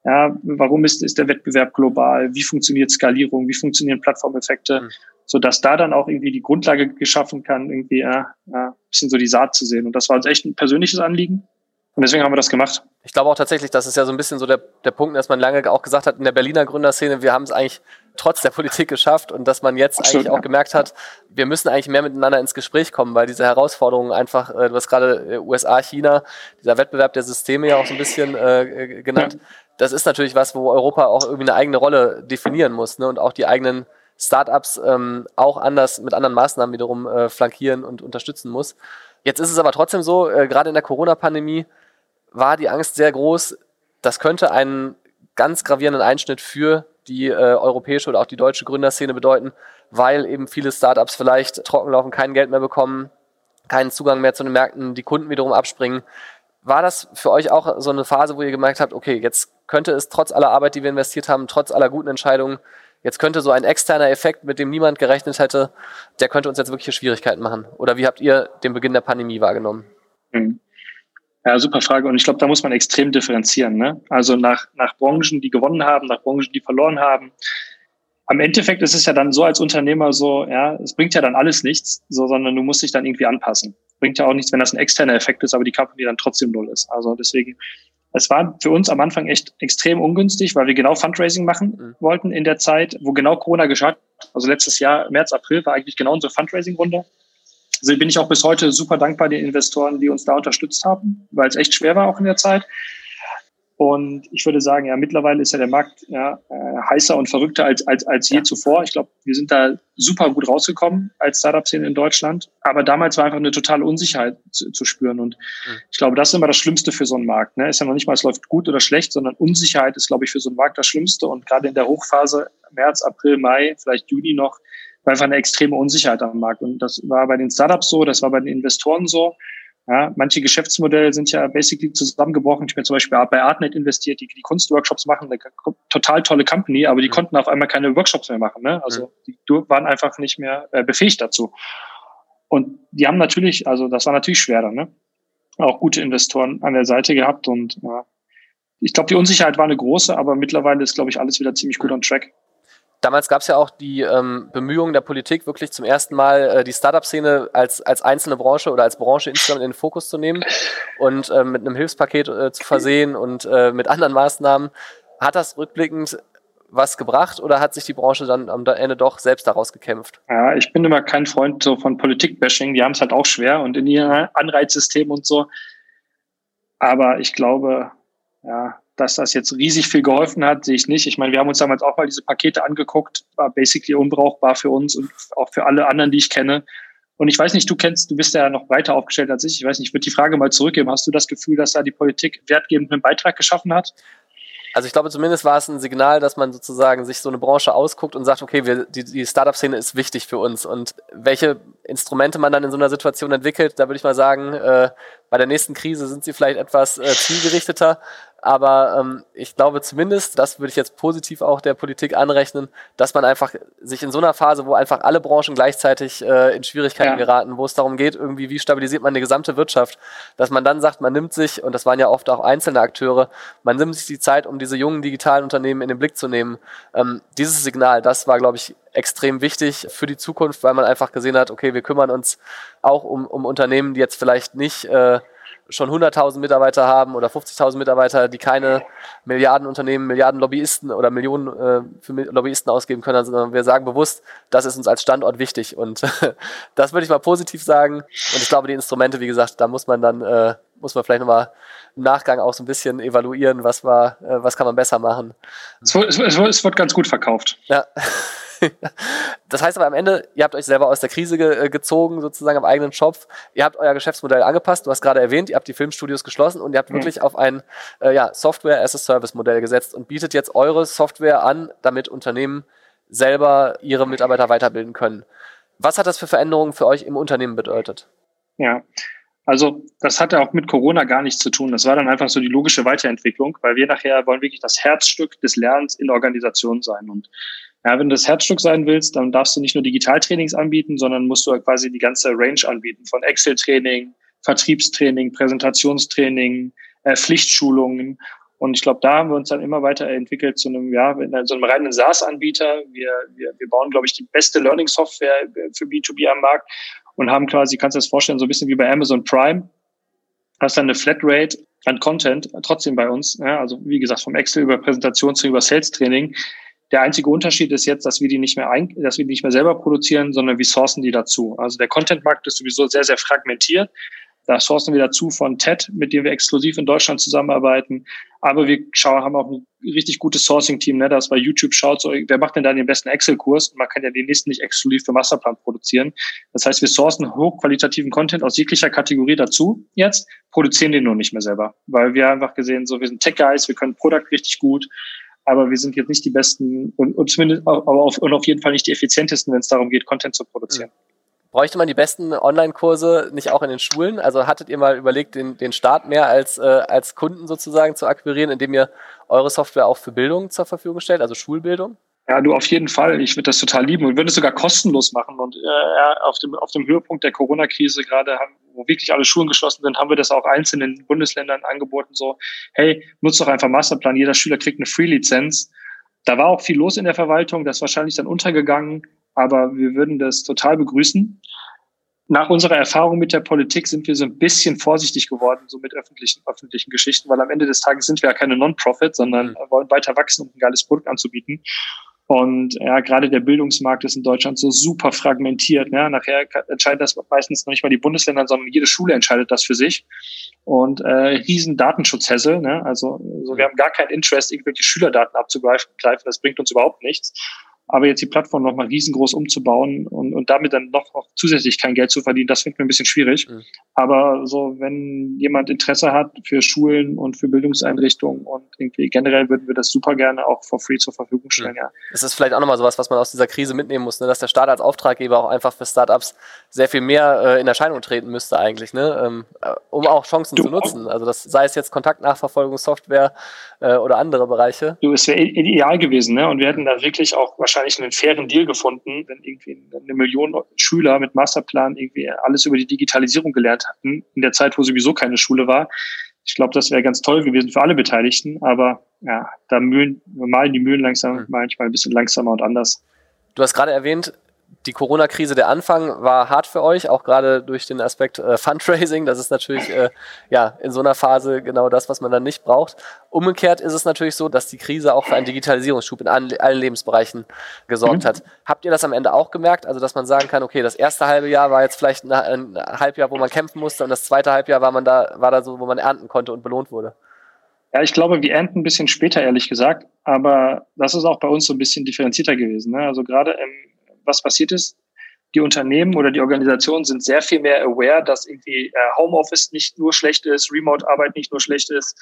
Ja, warum ist, ist der Wettbewerb global? Wie funktioniert Skalierung? Wie funktionieren Plattformeffekte? Mhm so dass da dann auch irgendwie die Grundlage geschaffen kann, irgendwie ja, ja, ein bisschen so die Saat zu sehen. Und das war uns echt ein persönliches Anliegen. Und deswegen haben wir das gemacht. Ich glaube auch tatsächlich, das ist ja so ein bisschen so der, der Punkt, dass man lange auch gesagt hat in der Berliner Gründerszene, wir haben es eigentlich trotz der Politik geschafft und dass man jetzt Absolut, eigentlich auch gemerkt hat, wir müssen eigentlich mehr miteinander ins Gespräch kommen, weil diese Herausforderungen einfach, äh, du hast gerade äh, USA, China, dieser Wettbewerb der Systeme ja auch so ein bisschen äh, genannt. Ja. Das ist natürlich was, wo Europa auch irgendwie eine eigene Rolle definieren muss ne? und auch die eigenen Startups ähm, auch anders mit anderen Maßnahmen wiederum äh, flankieren und unterstützen muss. Jetzt ist es aber trotzdem so, äh, gerade in der Corona-Pandemie war die Angst sehr groß, das könnte einen ganz gravierenden Einschnitt für die äh, europäische oder auch die deutsche Gründerszene bedeuten, weil eben viele Startups vielleicht trockenlaufen, kein Geld mehr bekommen, keinen Zugang mehr zu den Märkten, die Kunden wiederum abspringen. War das für euch auch so eine Phase, wo ihr gemerkt habt, okay, jetzt könnte es trotz aller Arbeit, die wir investiert haben, trotz aller guten Entscheidungen, Jetzt könnte so ein externer Effekt, mit dem niemand gerechnet hätte, der könnte uns jetzt wirkliche Schwierigkeiten machen. Oder wie habt ihr den Beginn der Pandemie wahrgenommen? Mhm. Ja, super Frage. Und ich glaube, da muss man extrem differenzieren. Ne? Also nach, nach Branchen, die gewonnen haben, nach Branchen, die verloren haben. Am Endeffekt ist es ja dann so als Unternehmer so, ja, es bringt ja dann alles nichts, so, sondern du musst dich dann irgendwie anpassen. Bringt ja auch nichts, wenn das ein externer Effekt ist, aber die Company dann trotzdem null ist. Also deswegen Es war für uns am Anfang echt extrem ungünstig, weil wir genau Fundraising machen mhm. wollten in der Zeit, wo genau Corona geschaut. Also letztes Jahr, März, April, war eigentlich genau unsere Fundraising-Runde. Also bin ich auch bis heute super dankbar den Investoren, die uns da unterstützt haben, weil es echt schwer war auch in der Zeit. Und ich würde sagen, ja, mittlerweile ist ja der Markt ja, äh, heißer und verrückter als, als, als je ja. zuvor. Ich glaube, wir sind da super gut rausgekommen als Startup-Szene in Deutschland. Aber damals war einfach eine totale Unsicherheit zu, zu spüren. Und mhm. ich glaube, das ist immer das Schlimmste für so einen Markt. Ne? Ist ja noch nicht mal, es läuft gut oder schlecht, sondern Unsicherheit ist, glaube ich, für so einen Markt das Schlimmste. Und gerade in der Hochphase, März, April, Mai, vielleicht Juni noch, war einfach eine extreme Unsicherheit am Markt. Und das war bei den Startups so, das war bei den Investoren so. Ja, manche Geschäftsmodelle sind ja basically zusammengebrochen. Ich bin zum Beispiel bei Artnet investiert, die, die Kunstworkshops machen, eine total tolle Company, aber die mhm. konnten auf einmal keine Workshops mehr machen. Ne? Also die waren einfach nicht mehr äh, befähigt dazu. Und die haben natürlich, also das war natürlich schwerer, ne? auch gute Investoren an der Seite gehabt und ja, ich glaube, die Unsicherheit war eine große, aber mittlerweile ist, glaube ich, alles wieder ziemlich gut on track. Damals gab es ja auch die ähm, Bemühungen der Politik, wirklich zum ersten Mal äh, die Startup-Szene als, als einzelne Branche oder als Branche insgesamt in den Fokus zu nehmen und äh, mit einem Hilfspaket äh, zu versehen und äh, mit anderen Maßnahmen. Hat das rückblickend was gebracht oder hat sich die Branche dann am Ende doch selbst daraus gekämpft? Ja, ich bin immer kein Freund so von Politik-Bashing. Die haben es halt auch schwer und in ihrem Anreizsystem und so. Aber ich glaube, ja, dass das jetzt riesig viel geholfen hat, sehe ich nicht. Ich meine, wir haben uns damals auch mal diese Pakete angeguckt, war basically unbrauchbar für uns und auch für alle anderen, die ich kenne. Und ich weiß nicht, du kennst, du bist ja noch breiter aufgestellt als ich. Ich weiß nicht, ich würde die Frage mal zurückgeben. Hast du das Gefühl, dass da die Politik wertgebenden Beitrag geschaffen hat? Also ich glaube, zumindest war es ein Signal, dass man sozusagen sich so eine Branche ausguckt und sagt, okay, wir, die, die Startup-Szene ist wichtig für uns. Und welche Instrumente man dann in so einer Situation entwickelt, da würde ich mal sagen, äh, bei der nächsten Krise sind sie vielleicht etwas äh, zielgerichteter. Aber ähm, ich glaube zumindest, das würde ich jetzt positiv auch der Politik anrechnen, dass man einfach sich in so einer Phase, wo einfach alle Branchen gleichzeitig äh, in Schwierigkeiten ja. geraten, wo es darum geht, irgendwie, wie stabilisiert man die gesamte Wirtschaft, dass man dann sagt, man nimmt sich, und das waren ja oft auch einzelne Akteure, man nimmt sich die Zeit, um diese jungen digitalen Unternehmen in den Blick zu nehmen. Ähm, dieses Signal, das war, glaube ich, extrem wichtig für die Zukunft, weil man einfach gesehen hat, okay, wir kümmern uns auch um, um Unternehmen, die jetzt vielleicht nicht äh, schon 100.000 Mitarbeiter haben oder 50.000 Mitarbeiter, die keine Milliardenunternehmen, Milliarden Lobbyisten oder Millionen äh, für Lobbyisten ausgeben können, sondern wir sagen bewusst, das ist uns als Standort wichtig. Und das würde ich mal positiv sagen. Und ich glaube, die Instrumente, wie gesagt, da muss man dann, äh, muss man vielleicht nochmal im Nachgang auch so ein bisschen evaluieren, was war, äh, was kann man besser machen. Es wird, es wird ganz gut verkauft. Ja. das heißt aber am Ende, ihr habt euch selber aus der Krise ge äh, gezogen, sozusagen am eigenen Schopf. Ihr habt euer Geschäftsmodell angepasst. Du hast gerade erwähnt, ihr habt die Filmstudios geschlossen und ihr habt mhm. wirklich auf ein äh, ja, Software-as-a-Service-Modell gesetzt und bietet jetzt eure Software an, damit Unternehmen selber ihre Mitarbeiter weiterbilden können. Was hat das für Veränderungen für euch im Unternehmen bedeutet? Ja, also das hatte auch mit Corona gar nichts zu tun. Das war dann einfach so die logische Weiterentwicklung, weil wir nachher wollen wirklich das Herzstück des Lernens in Organisationen sein. Und ja, wenn du das Herzstück sein willst, dann darfst du nicht nur Digitaltrainings anbieten, sondern musst du quasi die ganze Range anbieten von Excel-Training, Vertriebstraining, Präsentationstraining, äh, Pflichtschulungen. Und ich glaube, da haben wir uns dann immer weiter entwickelt zu einem, ja, so einem reinen SaaS-Anbieter. Wir, wir, wir bauen, glaube ich, die beste Learning-Software für B2B am Markt und haben quasi, kannst du dir das vorstellen, so ein bisschen wie bei Amazon Prime. Hast dann eine Flatrate an Content trotzdem bei uns. Ja, also wie gesagt, vom Excel über Präsentations- über Sales-Training der einzige Unterschied ist jetzt, dass wir die nicht mehr ein, dass wir die nicht mehr selber produzieren, sondern wir sourcen die dazu. Also der Content-Markt ist sowieso sehr, sehr fragmentiert. Da sourcen wir dazu von TED, mit dem wir exklusiv in Deutschland zusammenarbeiten. Aber wir schauen, haben auch ein richtig gutes Sourcing-Team, ne, das bei YouTube schaut, so, wer macht denn da den besten Excel-Kurs? Und man kann ja den nächsten nicht exklusiv für Masterplan produzieren. Das heißt, wir sourcen hochqualitativen Content aus jeglicher Kategorie dazu jetzt, produzieren den nur nicht mehr selber. Weil wir einfach gesehen, so, wir sind Tech-Guys, wir können Product richtig gut aber wir sind jetzt nicht die besten und, und zumindest aber auf, und auf jeden Fall nicht die effizientesten, wenn es darum geht, Content zu produzieren. Bräuchte man die besten Online-Kurse nicht auch in den Schulen? Also hattet ihr mal überlegt, den, den Staat mehr als, äh, als Kunden sozusagen zu akquirieren, indem ihr eure Software auch für Bildung zur Verfügung stellt, also Schulbildung? Ja, du auf jeden Fall. Ich würde das total lieben und würde es sogar kostenlos machen. Und äh, auf, dem, auf dem Höhepunkt der Corona-Krise gerade, wo wirklich alle Schulen geschlossen sind, haben wir das auch einzelnen Bundesländern angeboten. So, hey, nutzt doch einfach Masterplan. Jeder Schüler kriegt eine Free-Lizenz. Da war auch viel los in der Verwaltung. Das ist wahrscheinlich dann untergegangen. Aber wir würden das total begrüßen. nach unserer Erfahrung mit der Politik sind wir so ein bisschen vorsichtig geworden, so mit öffentlichen, öffentlichen Geschichten, weil am Ende des Tages sind wir ja keine Non-Profit, sondern mhm. wollen weiter wachsen, um ein geiles Produkt anzubieten. Und ja, gerade der Bildungsmarkt ist in Deutschland so super fragmentiert. Ne? Nachher entscheidet das meistens noch nicht mal die Bundesländer, sondern jede Schule entscheidet das für sich. Und äh, riesen Datenschutzhässel. Ne? Also so, wir haben gar kein Interest, irgendwelche Schülerdaten abzugreifen. Das bringt uns überhaupt nichts. Aber jetzt die Plattform nochmal riesengroß umzubauen und, und damit dann noch, noch zusätzlich kein Geld zu verdienen, das finde ich mir ein bisschen schwierig. Mhm. Aber so, wenn jemand Interesse hat für Schulen und für Bildungseinrichtungen und irgendwie generell würden wir das super gerne auch for free zur Verfügung stellen, mhm. ja. Das ist vielleicht auch nochmal sowas, was man aus dieser Krise mitnehmen muss, ne? dass der Staat als Auftraggeber auch einfach für Startups sehr viel mehr äh, in Erscheinung treten müsste eigentlich, ne? Ähm, äh, um auch Chancen du, zu nutzen. Also das sei es jetzt Kontaktnachverfolgungssoftware äh, oder andere Bereiche. Du, es wäre ideal gewesen, ne? Und wir hätten da wirklich auch wahrscheinlich einen fairen Deal gefunden, wenn irgendwie eine Million Schüler mit Masterplan irgendwie alles über die Digitalisierung gelernt hatten, in der Zeit, wo sowieso keine Schule war. Ich glaube, das wäre ganz toll gewesen für alle Beteiligten, aber ja, da mühlen, malen die Mühlen langsam mhm. manchmal ein bisschen langsamer und anders. Du hast gerade erwähnt, die Corona-Krise, der Anfang war hart für euch, auch gerade durch den Aspekt äh, Fundraising. Das ist natürlich äh, ja in so einer Phase genau das, was man dann nicht braucht. Umgekehrt ist es natürlich so, dass die Krise auch für einen Digitalisierungsschub in allen, allen Lebensbereichen gesorgt mhm. hat. Habt ihr das am Ende auch gemerkt? Also, dass man sagen kann, okay, das erste halbe Jahr war jetzt vielleicht ein, ein Halbjahr, wo man kämpfen musste, und das zweite Halbjahr war man da, war da so, wo man ernten konnte und belohnt wurde. Ja, ich glaube, wir ernten ein bisschen später, ehrlich gesagt. Aber das ist auch bei uns so ein bisschen differenzierter gewesen. Ne? Also gerade im was passiert ist. Die Unternehmen oder die Organisationen sind sehr viel mehr aware, dass irgendwie äh, Homeoffice nicht nur schlecht ist, Remote-Arbeit nicht nur schlecht ist,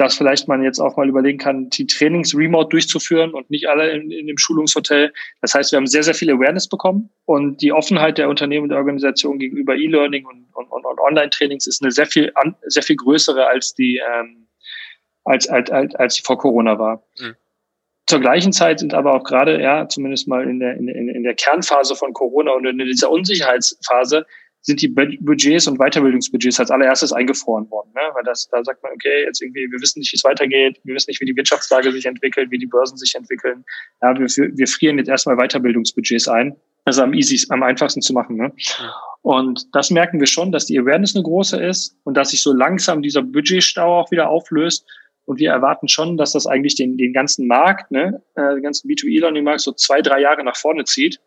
dass vielleicht man jetzt auch mal überlegen kann, die Trainings remote durchzuführen und nicht alle in, in dem Schulungshotel. Das heißt, wir haben sehr, sehr viel Awareness bekommen und die Offenheit der Unternehmen und der Organisation gegenüber E-Learning und, und, und Online-Trainings ist eine sehr viel, sehr viel größere als die, ähm, als, als, als, als die vor Corona war. Mhm. Zur gleichen Zeit sind aber auch gerade, ja, zumindest mal in der, in, in der Kernphase von Corona und in dieser Unsicherheitsphase, sind die Budgets und Weiterbildungsbudgets als allererstes eingefroren worden. Ne? Weil das, da sagt man, okay, jetzt irgendwie, wir wissen nicht, wie es weitergeht, wir wissen nicht, wie die Wirtschaftslage sich entwickelt, wie die Börsen sich entwickeln. Ja, wir, wir frieren jetzt erstmal Weiterbildungsbudgets ein. Das ist am easy, am einfachsten zu machen. Ne? Und das merken wir schon, dass die Awareness eine große ist und dass sich so langsam dieser Budgetstau auch wieder auflöst und wir erwarten schon, dass das eigentlich den, den ganzen Markt, ne, äh, den ganzen B2E-Learning-Markt so zwei, drei Jahre nach vorne zieht.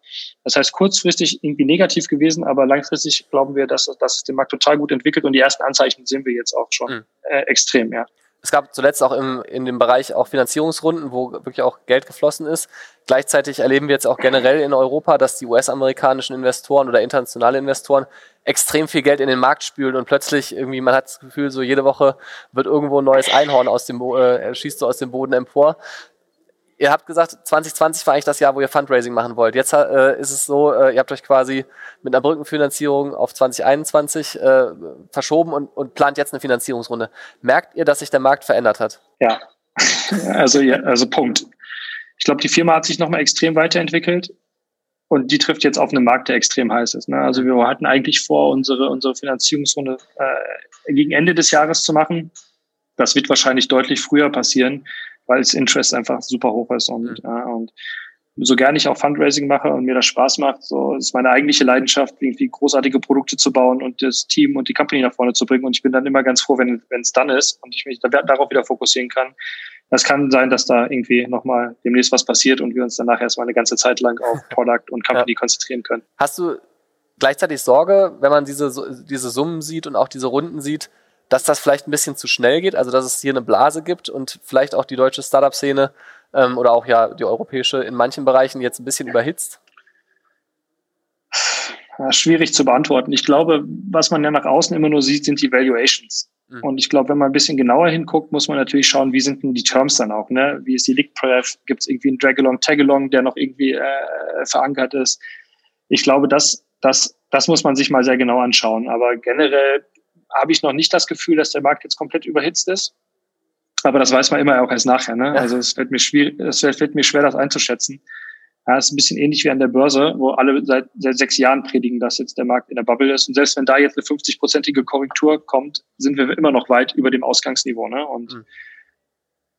Das heißt, kurzfristig irgendwie negativ gewesen, aber langfristig glauben wir, dass, dass es den Markt total gut entwickelt und die ersten Anzeichen sehen wir jetzt auch schon mhm. äh, extrem, ja. Es gab zuletzt auch im, in dem Bereich auch Finanzierungsrunden, wo wirklich auch Geld geflossen ist. Gleichzeitig erleben wir jetzt auch generell in Europa, dass die US-amerikanischen Investoren oder internationale Investoren extrem viel Geld in den Markt spülen und plötzlich irgendwie, man hat das Gefühl, so jede Woche wird irgendwo ein neues Einhorn aus dem, äh, schießt so aus dem Boden empor ihr habt gesagt, 2020 war eigentlich das Jahr, wo ihr Fundraising machen wollt. Jetzt äh, ist es so, äh, ihr habt euch quasi mit einer Brückenfinanzierung auf 2021 äh, verschoben und, und plant jetzt eine Finanzierungsrunde. Merkt ihr, dass sich der Markt verändert hat? Ja, also, ja, also Punkt. Ich glaube, die Firma hat sich nochmal extrem weiterentwickelt und die trifft jetzt auf einen Markt, der extrem heiß ist. Ne? Also wir hatten eigentlich vor, unsere, unsere Finanzierungsrunde äh, gegen Ende des Jahres zu machen. Das wird wahrscheinlich deutlich früher passieren weil das Interest einfach super hoch ist und, mhm. äh, und so gerne ich auch Fundraising mache und mir das Spaß macht, so ist meine eigentliche Leidenschaft, irgendwie großartige Produkte zu bauen und das Team und die Company nach vorne zu bringen. Und ich bin dann immer ganz froh, wenn es dann ist und ich mich darauf wieder fokussieren kann. Das kann sein, dass da irgendwie nochmal demnächst was passiert und wir uns danach erstmal eine ganze Zeit lang auf Product und Company ja. konzentrieren können. Hast du gleichzeitig Sorge, wenn man diese, diese Summen sieht und auch diese Runden sieht, dass das vielleicht ein bisschen zu schnell geht, also dass es hier eine Blase gibt und vielleicht auch die deutsche Startup-Szene ähm, oder auch ja die europäische in manchen Bereichen jetzt ein bisschen überhitzt? Ja, schwierig zu beantworten. Ich glaube, was man ja nach außen immer nur sieht, sind die Valuations. Mhm. Und ich glaube, wenn man ein bisschen genauer hinguckt, muss man natürlich schauen, wie sind denn die Terms dann auch, ne? Wie ist die League Pref? Gibt es irgendwie einen Dragalong, Tagalong, der noch irgendwie äh, verankert ist? Ich glaube, das, das, das muss man sich mal sehr genau anschauen. Aber generell habe ich noch nicht das Gefühl, dass der Markt jetzt komplett überhitzt ist. Aber das weiß man immer auch erst nachher. Ne? Ja. Also es fällt mir schwierig, es fällt mir schwer, das einzuschätzen. Ja, es ist ein bisschen ähnlich wie an der Börse, wo alle seit, seit sechs Jahren predigen, dass jetzt der Markt in der Bubble ist. Und selbst wenn da jetzt eine 50-prozentige Korrektur kommt, sind wir immer noch weit über dem Ausgangsniveau. Ne? Und mhm.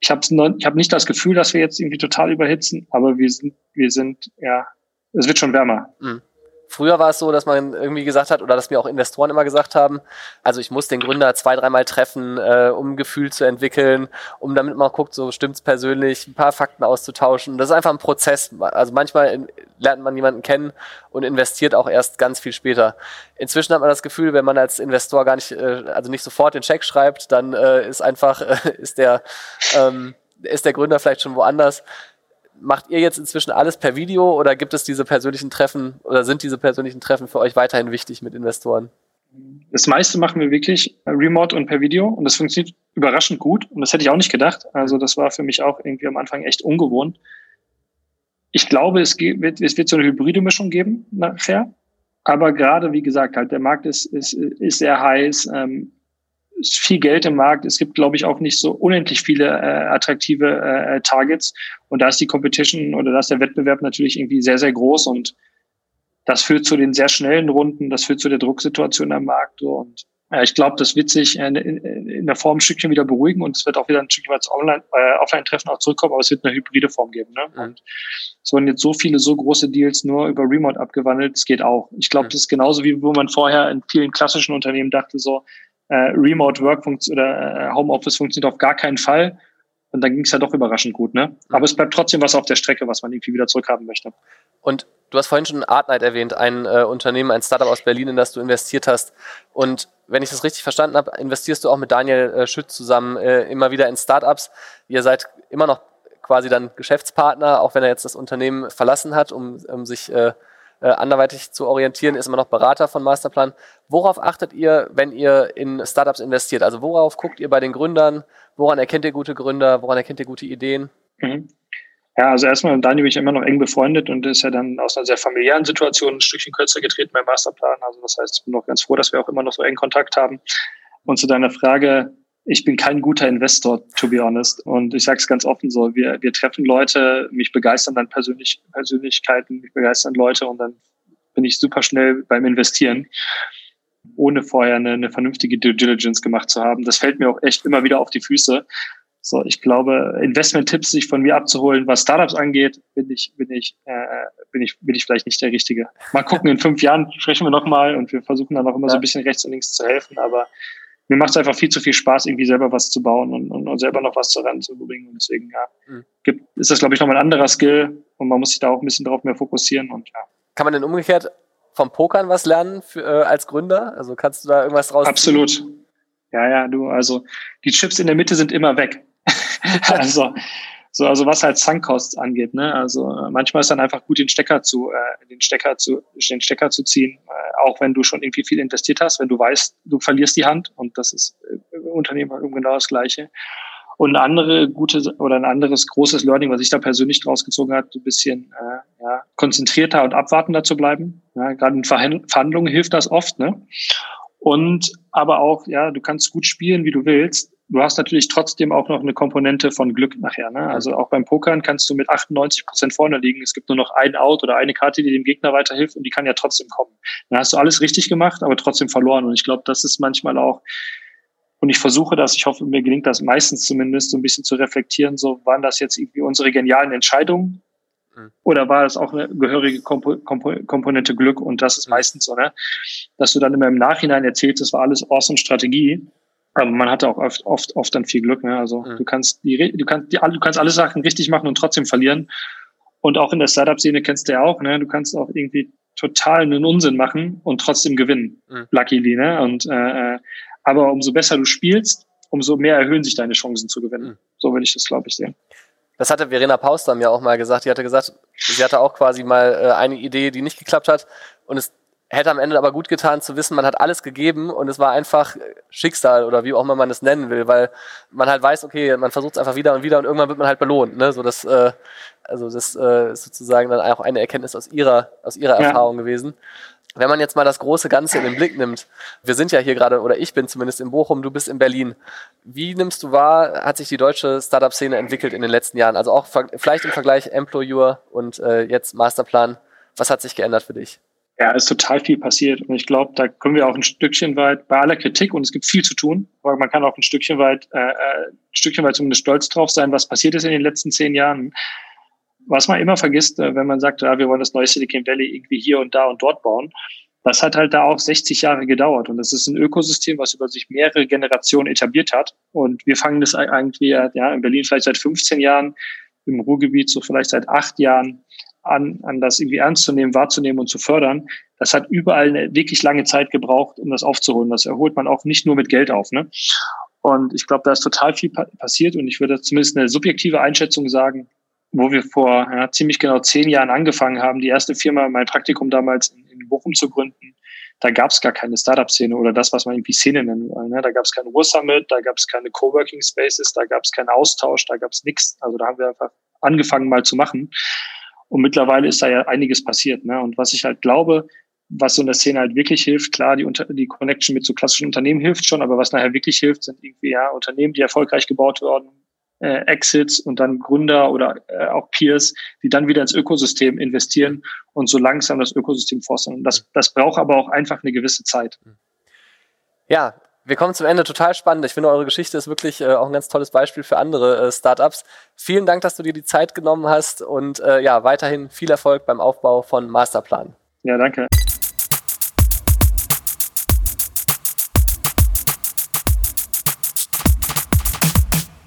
ich habe ich hab nicht das Gefühl, dass wir jetzt irgendwie total überhitzen, aber wir sind, wir sind, ja, es wird schon wärmer. Mhm. Früher war es so, dass man irgendwie gesagt hat, oder dass mir auch Investoren immer gesagt haben, also ich muss den Gründer zwei, dreimal treffen, äh, um ein Gefühl zu entwickeln, um damit man guckt, so stimmt's persönlich, ein paar Fakten auszutauschen. Das ist einfach ein Prozess. Also manchmal lernt man jemanden kennen und investiert auch erst ganz viel später. Inzwischen hat man das Gefühl, wenn man als Investor gar nicht, äh, also nicht sofort den Check schreibt, dann äh, ist einfach, äh, ist der, ähm, ist der Gründer vielleicht schon woanders macht ihr jetzt inzwischen alles per Video oder gibt es diese persönlichen Treffen oder sind diese persönlichen Treffen für euch weiterhin wichtig mit Investoren? Das meiste machen wir wirklich remote und per Video und das funktioniert überraschend gut und das hätte ich auch nicht gedacht. Also das war für mich auch irgendwie am Anfang echt ungewohnt. Ich glaube, es, wird, es wird so eine hybride Mischung geben nachher. Aber gerade, wie gesagt, halt der Markt ist, ist, ist sehr heiß. Ähm, ist viel Geld im Markt. Es gibt, glaube ich, auch nicht so unendlich viele äh, attraktive äh, Targets. Und da ist die Competition oder da ist der Wettbewerb natürlich irgendwie sehr, sehr groß. Und das führt zu den sehr schnellen Runden, das führt zu der Drucksituation am Markt. Und ja, ich glaube, das wird sich in, in, in, der Form ein Stückchen wieder beruhigen und es wird auch wieder ein Stückchen als Online, äh, Offline-Treffen auch zurückkommen, aber es wird eine hybride Form geben. Ne? Mhm. Und es wurden jetzt so viele, so große Deals nur über Remote abgewandelt, es geht auch. Ich glaube, das ist genauso wie wo man vorher in vielen klassischen Unternehmen dachte, so, äh, Remote Work oder äh, Homeoffice funktioniert auf gar keinen Fall. Und dann ging es ja doch überraschend gut, ne? Aber es bleibt trotzdem was auf der Strecke, was man irgendwie wieder zurückhaben möchte. Und du hast vorhin schon Artnight erwähnt, ein äh, Unternehmen, ein Startup aus Berlin, in das du investiert hast. Und wenn ich das richtig verstanden habe, investierst du auch mit Daniel äh, Schütz zusammen äh, immer wieder in Startups. Ihr seid immer noch quasi dann Geschäftspartner, auch wenn er jetzt das Unternehmen verlassen hat, um, um sich äh, äh, anderweitig zu orientieren, ist immer noch Berater von Masterplan. Worauf achtet ihr, wenn ihr in Startups investiert? Also worauf guckt ihr bei den Gründern? Woran erkennt ihr gute Gründer? Woran erkennt ihr gute Ideen? Mhm. Ja, also erstmal, Daniel bin ich immer noch eng befreundet und ist ja dann aus einer sehr familiären Situation ein Stückchen kürzer getreten beim Masterplan. Also das heißt, ich bin noch ganz froh, dass wir auch immer noch so eng Kontakt haben. Und zu deiner Frage, ich bin kein guter Investor, to be honest. Und ich sage es ganz offen so, wir, wir treffen Leute, mich begeistern dann persönlich, Persönlichkeiten, mich begeistern Leute und dann bin ich super schnell beim Investieren, ohne vorher eine, eine vernünftige Due Diligence gemacht zu haben. Das fällt mir auch echt immer wieder auf die Füße. So, ich glaube, Investment-Tipps sich von mir abzuholen, was Startups angeht, bin ich, bin ich, äh, bin ich, bin ich vielleicht nicht der Richtige. Mal gucken, in fünf Jahren sprechen wir nochmal und wir versuchen dann auch immer ja. so ein bisschen rechts und links zu helfen, aber mir macht es einfach viel zu viel Spaß, irgendwie selber was zu bauen und, und, und selber noch was zu ranzubringen. Und deswegen, ja, mhm. gibt, ist das, glaube ich, nochmal ein anderer Skill und man muss sich da auch ein bisschen drauf mehr fokussieren und ja. Kann man denn umgekehrt vom Pokern was lernen für, äh, als Gründer? Also kannst du da irgendwas draus Absolut. Ja, ja, du, also die Chips in der Mitte sind immer weg. also so, also was halt Sunkosts angeht, ne? Also äh, manchmal ist dann einfach gut, den Stecker zu, äh, den Stecker zu, den Stecker zu ziehen, äh, auch wenn du schon irgendwie viel investiert hast, wenn du weißt, du verlierst die Hand und das ist äh, Unternehmen halt genau das Gleiche. Und eine andere gute oder ein anderes großes Learning, was ich da persönlich draus gezogen habe, ein bisschen äh, ja, konzentrierter und abwartender zu bleiben. Ja, Gerade in Verhandlungen hilft das oft, ne? Und aber auch, ja, du kannst gut spielen, wie du willst, du hast natürlich trotzdem auch noch eine Komponente von Glück nachher. Ne? Also auch beim Pokern kannst du mit 98 Prozent vorne liegen. Es gibt nur noch ein Out oder eine Karte, die dem Gegner weiterhilft und die kann ja trotzdem kommen. Dann hast du alles richtig gemacht, aber trotzdem verloren. Und ich glaube, das ist manchmal auch, und ich versuche das, ich hoffe, mir gelingt das meistens zumindest, so ein bisschen zu reflektieren, so waren das jetzt irgendwie unsere genialen Entscheidungen mhm. oder war das auch eine gehörige Kompo Kompo Komponente Glück? Und das ist mhm. meistens so, ne? dass du dann immer im Nachhinein erzählst, das war alles awesome Strategie. Aber man hatte auch oft, oft, oft dann viel Glück. Ne? Also mhm. du kannst die, du kannst die, du kannst alle Sachen richtig machen und trotzdem verlieren. Und auch in der Startup-Szene kennst du ja auch. Ne? Du kannst auch irgendwie total einen Unsinn machen und trotzdem gewinnen. Mhm. Luckily. Ne? Und äh, äh, aber umso besser du spielst, umso mehr erhöhen sich deine Chancen zu gewinnen. Mhm. So würde ich das, glaube ich, sehen. Das hatte Verena Paustam ja auch mal gesagt. Die hatte gesagt, sie hatte auch quasi mal äh, eine Idee, die nicht geklappt hat. Und es hätte am Ende aber gut getan zu wissen, man hat alles gegeben und es war einfach Schicksal oder wie auch immer man es nennen will, weil man halt weiß, okay, man versucht es einfach wieder und wieder und irgendwann wird man halt belohnt. Ne? So das, äh, also das äh, ist sozusagen dann auch eine Erkenntnis aus ihrer, aus ihrer ja. Erfahrung gewesen. Wenn man jetzt mal das große Ganze in den Blick nimmt, wir sind ja hier gerade, oder ich bin zumindest in Bochum, du bist in Berlin. Wie nimmst du wahr, hat sich die deutsche Startup-Szene entwickelt in den letzten Jahren? Also auch vielleicht im Vergleich Employer und äh, jetzt Masterplan. Was hat sich geändert für dich? Ja, ist total viel passiert. Und ich glaube, da können wir auch ein Stückchen weit, bei aller Kritik, und es gibt viel zu tun, aber man kann auch ein Stückchen weit, äh, äh, ein Stückchen weit zumindest stolz drauf sein, was passiert ist in den letzten zehn Jahren. was man immer vergisst, äh, wenn man sagt, ja, wir wollen das neue Silicon Valley irgendwie hier und da und dort bauen, das hat halt da auch 60 Jahre gedauert. Und das ist ein Ökosystem, was über sich mehrere Generationen etabliert hat. Und wir fangen das eigentlich ja, in Berlin vielleicht seit 15 Jahren, im Ruhrgebiet so vielleicht seit acht Jahren an, an das irgendwie ernst zu nehmen, wahrzunehmen und zu fördern. Das hat überall eine wirklich lange Zeit gebraucht, um das aufzuholen. Das erholt man auch nicht nur mit Geld auf. Ne? Und ich glaube, da ist total viel pa passiert. Und ich würde zumindest eine subjektive Einschätzung sagen, wo wir vor ja, ziemlich genau zehn Jahren angefangen haben, die erste Firma, mein Praktikum damals in, in Bochum zu gründen, da gab es gar keine Startup-Szene oder das, was man irgendwie Szene nennen will. Ne? Da gab es kein Ruhr-Summit, da gab es keine Coworking Spaces, da gab es keinen Austausch, da gab es nichts. Also da haben wir einfach angefangen mal zu machen. Und mittlerweile ist da ja einiges passiert. Ne? Und was ich halt glaube, was so in der Szene halt wirklich hilft, klar, die, Unter die Connection mit so klassischen Unternehmen hilft schon, aber was nachher wirklich hilft, sind irgendwie ja Unternehmen, die erfolgreich gebaut wurden, äh, Exits und dann Gründer oder äh, auch Peers, die dann wieder ins Ökosystem investieren und so langsam das Ökosystem forsten. Und das, das braucht aber auch einfach eine gewisse Zeit. Ja, wir kommen zum Ende. Total spannend. Ich finde, eure Geschichte ist wirklich äh, auch ein ganz tolles Beispiel für andere äh, Startups. Vielen Dank, dass du dir die Zeit genommen hast und äh, ja, weiterhin viel Erfolg beim Aufbau von Masterplan. Ja, danke.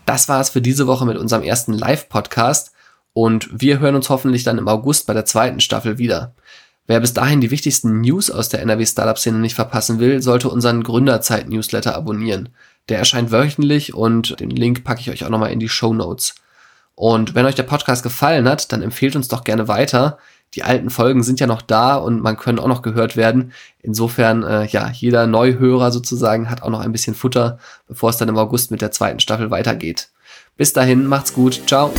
Das war es für diese Woche mit unserem ersten Live-Podcast und wir hören uns hoffentlich dann im August bei der zweiten Staffel wieder. Wer bis dahin die wichtigsten News aus der NRW Startup-Szene nicht verpassen will, sollte unseren Gründerzeit-Newsletter abonnieren. Der erscheint wöchentlich und den Link packe ich euch auch nochmal in die Show Notes. Und wenn euch der Podcast gefallen hat, dann empfehlt uns doch gerne weiter. Die alten Folgen sind ja noch da und man können auch noch gehört werden. Insofern, äh, ja, jeder Neuhörer sozusagen hat auch noch ein bisschen Futter, bevor es dann im August mit der zweiten Staffel weitergeht. Bis dahin, macht's gut, ciao.